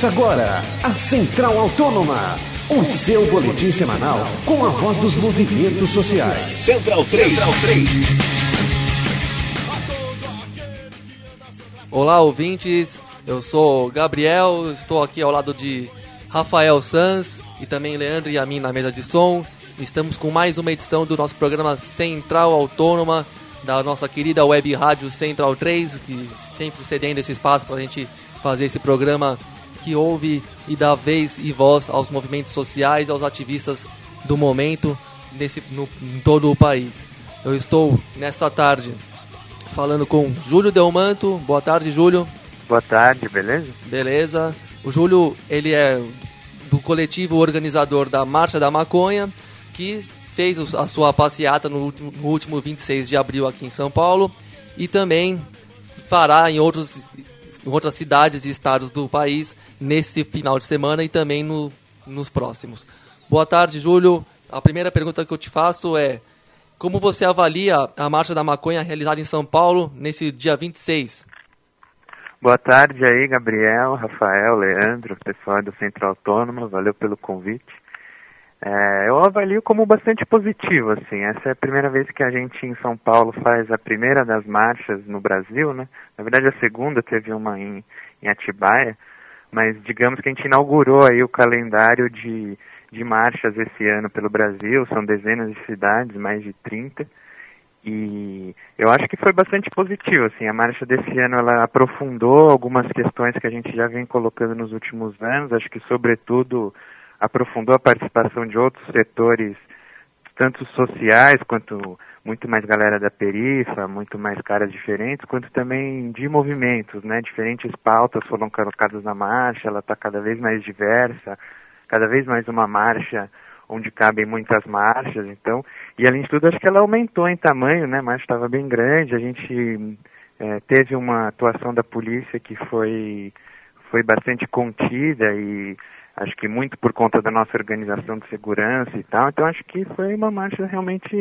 Começa agora a Central Autônoma, o seu boletim semanal com a voz dos movimentos sociais. Central 3. Central 3. Olá, ouvintes. Eu sou Gabriel, estou aqui ao lado de Rafael Sanz e também Leandro e a mim na mesa de som. Estamos com mais uma edição do nosso programa Central Autônoma, da nossa querida web rádio Central 3, que sempre cedendo esse espaço para a gente fazer esse programa que ouve e dá vez e voz aos movimentos sociais, aos ativistas do momento nesse, no, em todo o país. Eu estou nesta tarde falando com Júlio Delmanto. Boa tarde, Júlio. Boa tarde, beleza? Beleza. O Júlio, ele é do coletivo organizador da Marcha da Maconha, que fez a sua passeata no último, no último 26 de abril aqui em São Paulo e também fará em outros em outras cidades e estados do país nesse final de semana e também no, nos próximos. Boa tarde, Júlio. A primeira pergunta que eu te faço é: como você avalia a Marcha da Maconha realizada em São Paulo nesse dia 26? Boa tarde aí, Gabriel, Rafael, Leandro, pessoal do Centro Autônomo, valeu pelo convite. É, eu avalio como bastante positivo, assim. Essa é a primeira vez que a gente em São Paulo faz a primeira das marchas no Brasil, né? Na verdade, a segunda teve uma em, em Atibaia, mas digamos que a gente inaugurou aí o calendário de, de marchas esse ano pelo Brasil. São dezenas de cidades, mais de 30. E eu acho que foi bastante positivo, assim. A marcha desse ano ela aprofundou algumas questões que a gente já vem colocando nos últimos anos. Acho que, sobretudo aprofundou a participação de outros setores, tanto sociais quanto muito mais galera da perifa, muito mais caras diferentes, quanto também de movimentos, né? Diferentes pautas foram colocadas na marcha, ela está cada vez mais diversa, cada vez mais uma marcha onde cabem muitas marchas, então, e além de tudo, acho que ela aumentou em tamanho, né? A marcha estava bem grande, a gente é, teve uma atuação da polícia que foi, foi bastante contida e acho que muito por conta da nossa organização de segurança e tal. Então acho que foi uma marcha realmente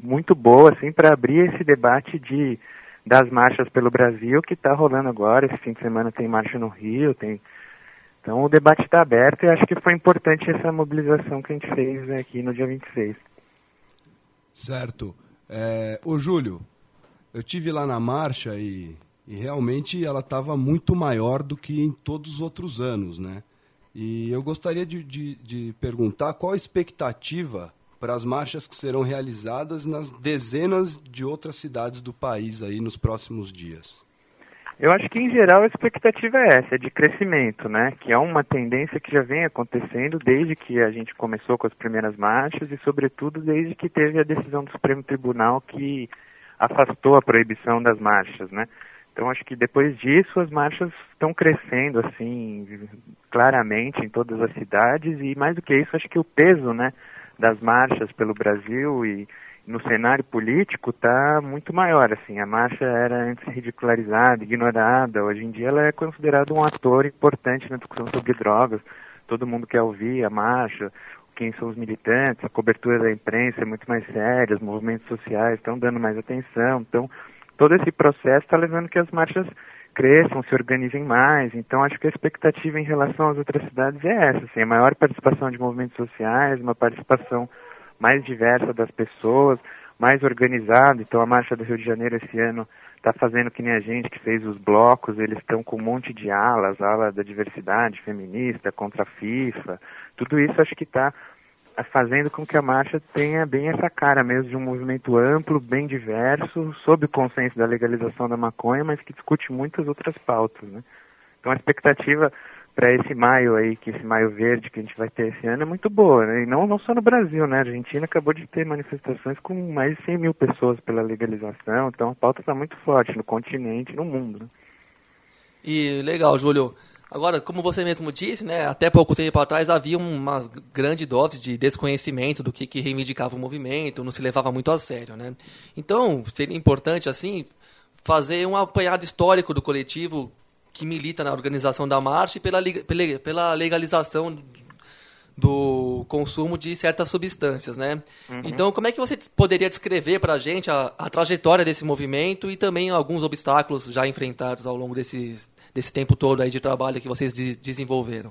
muito boa, assim, para abrir esse debate de das marchas pelo Brasil que está rolando agora. Esse fim de semana tem marcha no Rio, tem então o debate está aberto e acho que foi importante essa mobilização que a gente fez aqui no dia 26. Certo. É, ô Júlio, eu tive lá na marcha e, e realmente ela estava muito maior do que em todos os outros anos, né? E eu gostaria de, de, de perguntar qual a expectativa para as marchas que serão realizadas nas dezenas de outras cidades do país aí nos próximos dias. Eu acho que em geral a expectativa é essa, é de crescimento, né? Que é uma tendência que já vem acontecendo desde que a gente começou com as primeiras marchas e, sobretudo, desde que teve a decisão do Supremo Tribunal que afastou a proibição das marchas, né? Então acho que depois disso as marchas estão crescendo assim claramente em todas as cidades. E mais do que isso acho que o peso né das marchas pelo Brasil e no cenário político está muito maior assim. A marcha era antes ridicularizada ignorada. Hoje em dia ela é considerada um ator importante na discussão sobre drogas. Todo mundo quer ouvir a marcha quem são os militantes a cobertura da imprensa é muito mais séria os movimentos sociais estão dando mais atenção. Então todo esse processo está levando que as marchas cresçam, se organizem mais. Então, acho que a expectativa em relação às outras cidades é essa, assim, a maior participação de movimentos sociais, uma participação mais diversa das pessoas, mais organizada. Então, a Marcha do Rio de Janeiro esse ano está fazendo que nem a gente que fez os blocos, eles estão com um monte de alas, ala da diversidade feminista, contra a FIFA. Tudo isso acho que está fazendo com que a marcha tenha bem essa cara mesmo de um movimento amplo, bem diverso, sob o consenso da legalização da maconha, mas que discute muitas outras pautas, né? Então a expectativa para esse maio aí, que esse maio verde que a gente vai ter esse ano é muito boa, né? E não, não só no Brasil, né? A Argentina acabou de ter manifestações com mais de 100 mil pessoas pela legalização, então a pauta está muito forte no continente no mundo, né? E legal, Júlio. Agora, como você mesmo disse, né, até pouco tempo atrás havia uma grande dose de desconhecimento do que, que reivindicava o movimento, não se levava muito a sério. Né? Então, seria importante, assim, fazer um apanhado histórico do coletivo que milita na organização da marcha e pela, pela legalização do consumo de certas substâncias, né? Uhum. Então, como é que você poderia descrever para a gente a trajetória desse movimento e também alguns obstáculos já enfrentados ao longo desses desse tempo todo aí de trabalho que vocês de desenvolveram?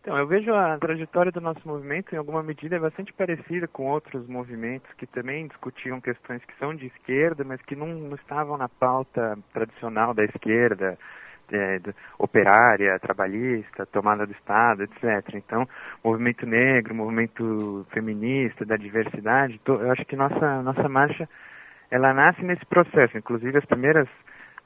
Então, eu vejo a trajetória do nosso movimento, em alguma medida, bastante parecida com outros movimentos que também discutiam questões que são de esquerda, mas que não, não estavam na pauta tradicional da esquerda, é, operária, trabalhista, tomada do Estado, etc. Então, movimento negro, movimento feminista, da diversidade, eu acho que nossa, nossa marcha, ela nasce nesse processo. Inclusive, as primeiras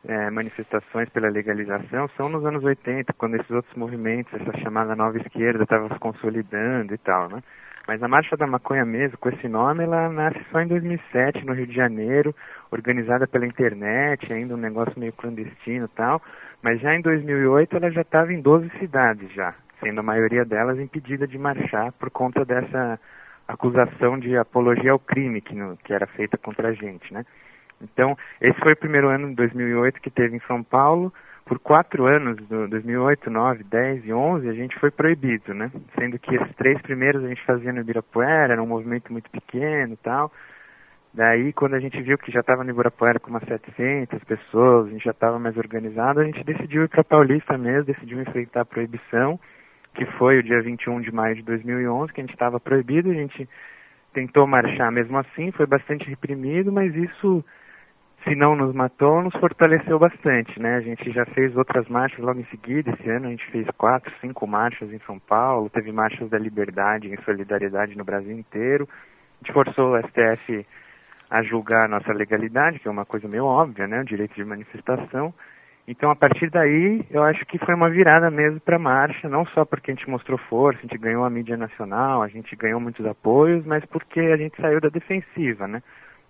é, manifestações pela legalização são nos anos 80, quando esses outros movimentos, essa chamada nova esquerda, estavam se consolidando e tal, né? Mas a Marcha da Maconha mesmo, com esse nome, ela nasce só em 2007, no Rio de Janeiro, organizada pela internet, ainda um negócio meio clandestino e tal. Mas já em 2008 ela já estava em 12 cidades já, sendo a maioria delas impedida de marchar por conta dessa acusação de apologia ao crime que, no, que era feita contra a gente, né? Então, esse foi o primeiro ano de 2008 que teve em São Paulo. Por quatro anos, 2008, 9, 10 e 11, a gente foi proibido, né? Sendo que esses três primeiros a gente fazia no Ibirapuera, era um movimento muito pequeno e tal. Daí, quando a gente viu que já estava no Ibirapuera com umas 700 pessoas, a gente já estava mais organizado, a gente decidiu ir para Paulista mesmo, decidiu enfrentar a proibição, que foi o dia 21 de maio de 2011, que a gente estava proibido, a gente tentou marchar mesmo assim, foi bastante reprimido, mas isso se não nos matou, nos fortaleceu bastante, né? A gente já fez outras marchas logo em seguida, esse ano a gente fez quatro, cinco marchas em São Paulo, teve marchas da liberdade em solidariedade no Brasil inteiro. A gente forçou o STF a julgar a nossa legalidade, que é uma coisa meio óbvia, né? O direito de manifestação. Então, a partir daí, eu acho que foi uma virada mesmo para a marcha, não só porque a gente mostrou força, a gente ganhou a mídia nacional, a gente ganhou muitos apoios, mas porque a gente saiu da defensiva, né?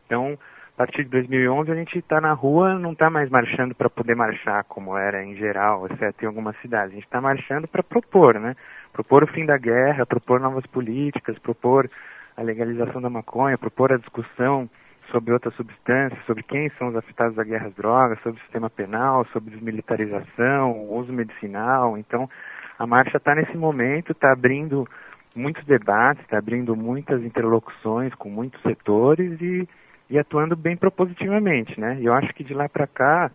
Então, a partir de 2011 a gente está na rua, não está mais marchando para poder marchar como era em geral, exceto em algumas cidades. A gente está marchando para propor, né? Propor o fim da guerra, propor novas políticas, propor a legalização da maconha, propor a discussão sobre outras substâncias, sobre quem são os afetados da guerra às drogas, sobre o sistema penal, sobre desmilitarização, uso medicinal. Então, a marcha está nesse momento, está abrindo muitos debates, está abrindo muitas interlocuções com muitos setores e e atuando bem propositivamente, né? Eu acho que de lá para cá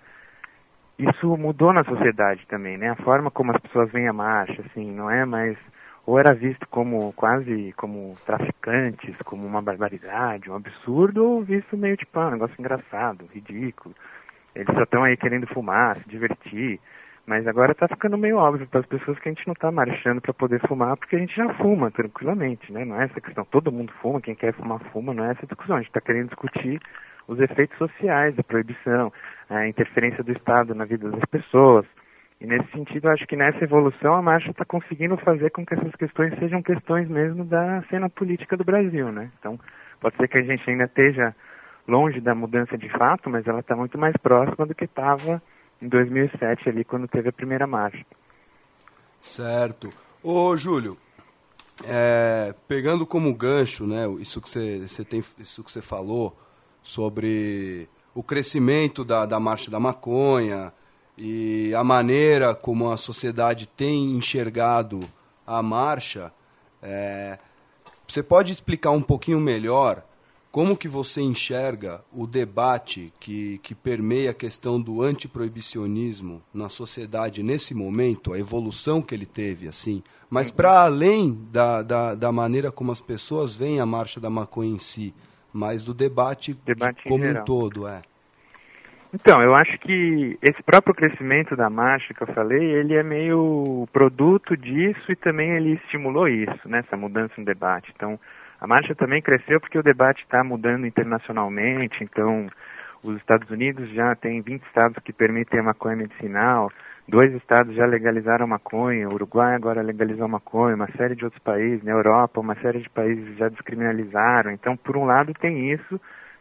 isso mudou na sociedade também, né? A forma como as pessoas veem a marcha, assim, não é mais ou era visto como quase como traficantes, como uma barbaridade, um absurdo, ou visto meio tipo ah, um negócio engraçado, ridículo. Eles só estão aí querendo fumar, se divertir. Mas agora está ficando meio óbvio para as pessoas que a gente não está marchando para poder fumar, porque a gente já fuma tranquilamente, né? Não é essa questão. Todo mundo fuma, quem quer fumar, fuma, não é essa discussão. A gente está querendo discutir os efeitos sociais da proibição, a interferência do Estado na vida das pessoas. E nesse sentido, acho que nessa evolução a marcha está conseguindo fazer com que essas questões sejam questões mesmo da cena política do Brasil, né? Então, pode ser que a gente ainda esteja longe da mudança de fato, mas ela está muito mais próxima do que estava em 2007 ali quando teve a primeira marcha. Certo. Ô Júlio, é, pegando como gancho, né, isso que você, você tem, isso que você falou sobre o crescimento da, da marcha da maconha e a maneira como a sociedade tem enxergado a marcha, é, você pode explicar um pouquinho melhor como que você enxerga o debate que, que permeia a questão do antiproibicionismo na sociedade nesse momento, a evolução que ele teve, assim, mas para além da, da, da, maneira como as pessoas veem a marcha da maconha em si, mas do debate, debate como um todo, é. Então, eu acho que esse próprio crescimento da marcha que eu falei, ele é meio produto disso e também ele estimulou isso, né, essa mudança no debate. Então, a marcha também cresceu porque o debate está mudando internacionalmente, então os Estados Unidos já tem 20 estados que permitem a maconha medicinal, dois estados já legalizaram maconha, o Uruguai agora legalizou maconha, uma série de outros países, na Europa, uma série de países já descriminalizaram. Então, por um lado tem isso,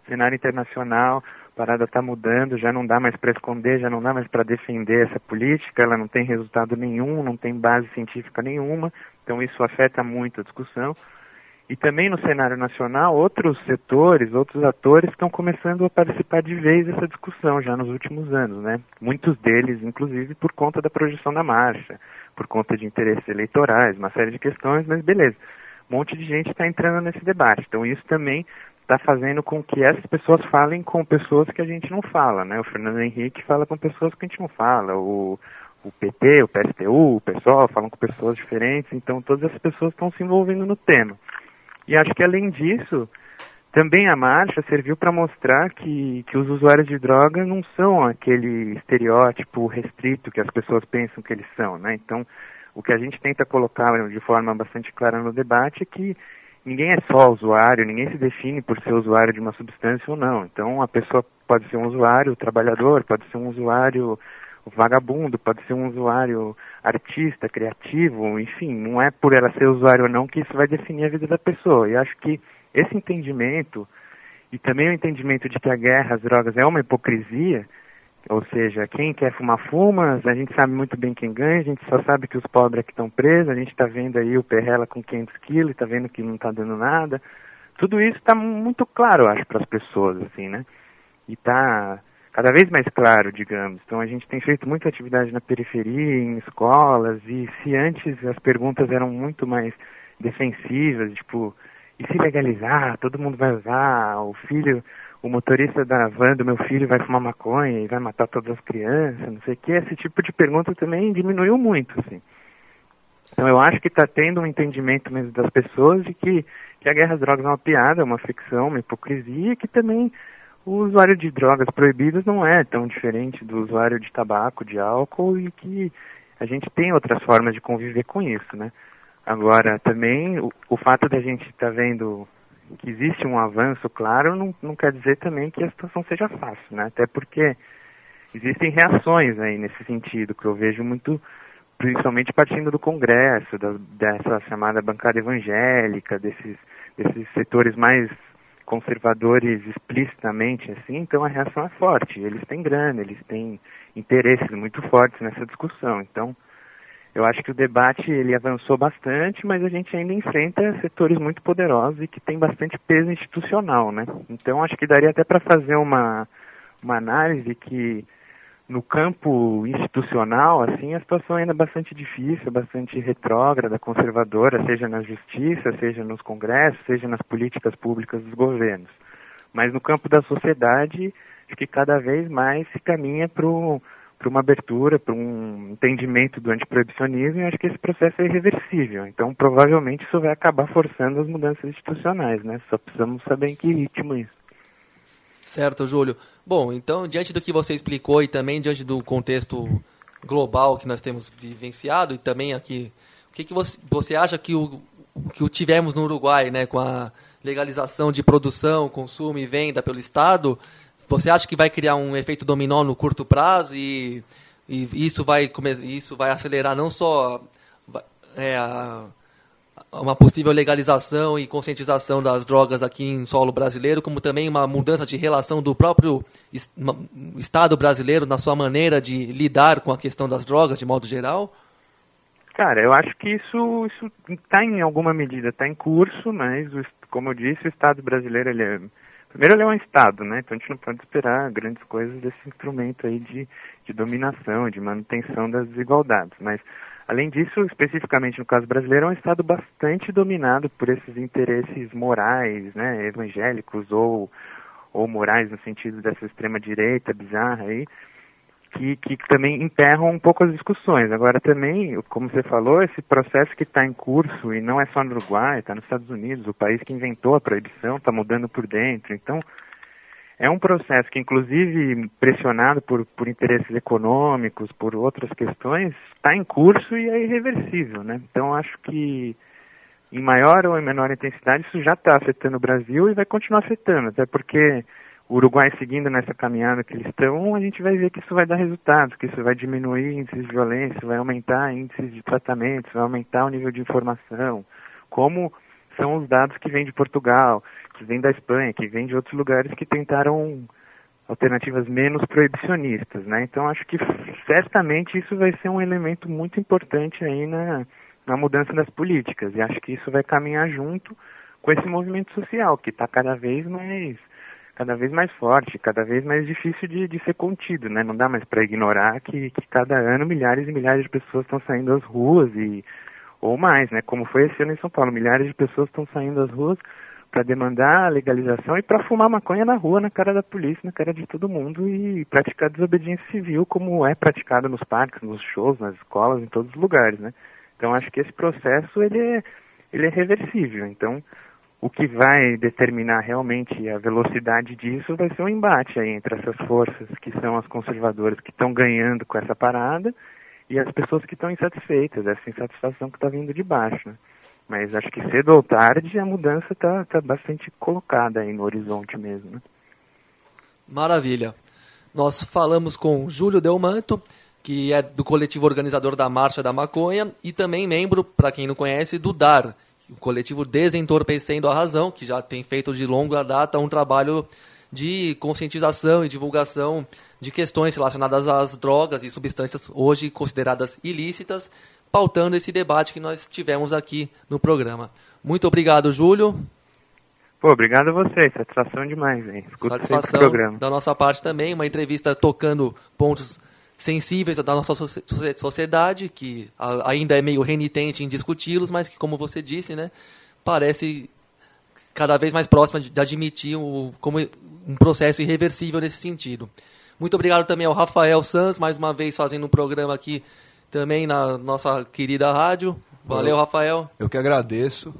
cenário internacional, a parada está mudando, já não dá mais para esconder, já não dá mais para defender essa política, ela não tem resultado nenhum, não tem base científica nenhuma, então isso afeta muito a discussão. E também no cenário nacional, outros setores, outros atores estão começando a participar de vez dessa discussão já nos últimos anos, né? Muitos deles, inclusive, por conta da projeção da marcha, por conta de interesses eleitorais, uma série de questões, mas beleza. Um monte de gente está entrando nesse debate. Então isso também está fazendo com que essas pessoas falem com pessoas que a gente não fala, né? O Fernando Henrique fala com pessoas que a gente não fala, o, o PT, o PSTU, o PSOL, falam com pessoas diferentes, então todas as pessoas estão se envolvendo no tema. E acho que além disso, também a marcha serviu para mostrar que, que os usuários de droga não são aquele estereótipo restrito que as pessoas pensam que eles são, né? Então, o que a gente tenta colocar de forma bastante clara no debate é que ninguém é só usuário, ninguém se define por ser usuário de uma substância ou não. Então, a pessoa pode ser um usuário trabalhador, pode ser um usuário vagabundo, pode ser um usuário artista, criativo, enfim, não é por ela ser usuário ou não que isso vai definir a vida da pessoa. E acho que esse entendimento, e também o entendimento de que a guerra às drogas é uma hipocrisia, ou seja, quem quer fumar fuma, a gente sabe muito bem quem ganha, a gente só sabe que os pobres é que estão presos, a gente está vendo aí o Perrela com 500 quilos, está vendo que não está dando nada. Tudo isso está muito claro, eu acho, para as pessoas, assim, né? E está cada vez mais claro, digamos. Então a gente tem feito muita atividade na periferia, em escolas, e se antes as perguntas eram muito mais defensivas, tipo, e se legalizar, todo mundo vai usar, o filho, o motorista da van do meu filho vai fumar maconha e vai matar todas as crianças, não sei o que, esse tipo de pergunta também diminuiu muito, assim. Então eu acho que está tendo um entendimento mesmo das pessoas de que, que a guerra às drogas é uma piada, uma ficção, uma hipocrisia, que também o usuário de drogas proibidas não é tão diferente do usuário de tabaco, de álcool, e que a gente tem outras formas de conviver com isso, né? Agora, também, o, o fato da gente estar tá vendo que existe um avanço, claro, não, não quer dizer também que a situação seja fácil, né? Até porque existem reações aí nesse sentido, que eu vejo muito, principalmente partindo do Congresso, da, dessa chamada bancada evangélica, desses, desses setores mais conservadores explicitamente, assim, então a reação é forte. Eles têm grana, eles têm interesses muito fortes nessa discussão. Então, eu acho que o debate ele avançou bastante, mas a gente ainda enfrenta setores muito poderosos e que tem bastante peso institucional, né? Então acho que daria até para fazer uma, uma análise que no campo institucional, assim, a situação ainda é bastante difícil, bastante retrógrada, conservadora, seja na justiça, seja nos congressos, seja nas políticas públicas dos governos. Mas no campo da sociedade, acho que cada vez mais se caminha para uma abertura, para um entendimento do antiproibicionismo, e acho que esse processo é irreversível. Então, provavelmente, isso vai acabar forçando as mudanças institucionais, né? Só precisamos saber em que ritmo isso. Certo, Júlio. Bom, então, diante do que você explicou e também diante do contexto global que nós temos vivenciado e também aqui, o que, que você, você acha que o que o tivemos no Uruguai, né, com a legalização de produção, consumo e venda pelo Estado, você acha que vai criar um efeito dominó no curto prazo e, e isso, vai, isso vai acelerar não só é, a, uma possível legalização e conscientização das drogas aqui em solo brasileiro, como também uma mudança de relação do próprio Estado brasileiro na sua maneira de lidar com a questão das drogas, de modo geral? Cara, eu acho que isso está em alguma medida, está em curso, mas, como eu disse, o Estado brasileiro ele é Primeiro, ele é um Estado, né? Então a gente não pode esperar grandes coisas desse instrumento aí de, de dominação, de manutenção das desigualdades. Mas, além disso, especificamente no caso brasileiro, é um Estado bastante dominado por esses interesses morais, né? Evangélicos ou, ou morais no sentido dessa extrema-direita bizarra aí, que, que também emperram um pouco as discussões. Agora também, como você falou, esse processo que está em curso, e não é só no Uruguai, está nos Estados Unidos, o país que inventou a proibição está mudando por dentro. Então, é um processo que, inclusive, pressionado por, por interesses econômicos, por outras questões, está em curso e é irreversível. Né? Então, acho que, em maior ou em menor intensidade, isso já está afetando o Brasil e vai continuar afetando, até porque o Uruguai seguindo nessa caminhada que eles estão, a gente vai ver que isso vai dar resultados, que isso vai diminuir índices de violência, vai aumentar índices de tratamento, vai aumentar o nível de informação, como são os dados que vêm de Portugal, que vêm da Espanha, que vêm de outros lugares que tentaram alternativas menos proibicionistas, né? Então acho que certamente isso vai ser um elemento muito importante aí na, na mudança das políticas e acho que isso vai caminhar junto com esse movimento social que está cada vez mais cada vez mais forte, cada vez mais difícil de, de ser contido, né? Não dá mais para ignorar que, que cada ano milhares e milhares de pessoas estão saindo às ruas e ou mais, né? Como foi esse ano em São Paulo, milhares de pessoas estão saindo às ruas para demandar a legalização e para fumar maconha na rua, na cara da polícia, na cara de todo mundo e praticar desobediência civil como é praticado nos parques, nos shows, nas escolas, em todos os lugares, né? Então acho que esse processo ele é, ele é reversível. Então o que vai determinar realmente a velocidade disso vai ser um embate aí entre essas forças que são as conservadoras que estão ganhando com essa parada e as pessoas que estão insatisfeitas, essa insatisfação que está vindo de baixo. Né? Mas acho que cedo ou tarde a mudança está tá bastante colocada aí no horizonte mesmo. Né? Maravilha. Nós falamos com Júlio Delmanto, que é do coletivo organizador da Marcha da Maconha e também membro, para quem não conhece, do DAR, o coletivo Desentorpecendo a Razão, que já tem feito de longa data um trabalho de conscientização e divulgação de questões relacionadas às drogas e substâncias hoje consideradas ilícitas, pautando esse debate que nós tivemos aqui no programa. Muito obrigado, Júlio. Pô, obrigado a você, satisfação demais, hein? Escuto satisfação programa. da nossa parte também, uma entrevista tocando pontos sensíveis da nossa sociedade, que ainda é meio renitente em discuti-los, mas que, como você disse, né, parece cada vez mais próxima de admitir o, como um processo irreversível nesse sentido. Muito obrigado também ao Rafael Sanz, mais uma vez fazendo um programa aqui também na nossa querida rádio. Valeu, Rafael. Eu que agradeço.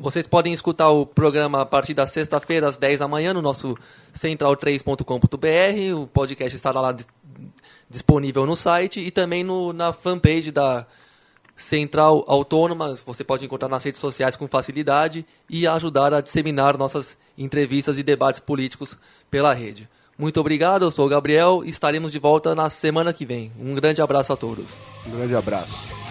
Vocês podem escutar o programa a partir da sexta-feira, às 10 da manhã, no nosso central3.com.br. O podcast estará lá disponível no site e também no, na fanpage da Central Autônoma. Você pode encontrar nas redes sociais com facilidade e ajudar a disseminar nossas entrevistas e debates políticos pela rede. Muito obrigado, eu sou o Gabriel e estaremos de volta na semana que vem. Um grande abraço a todos. Um grande abraço.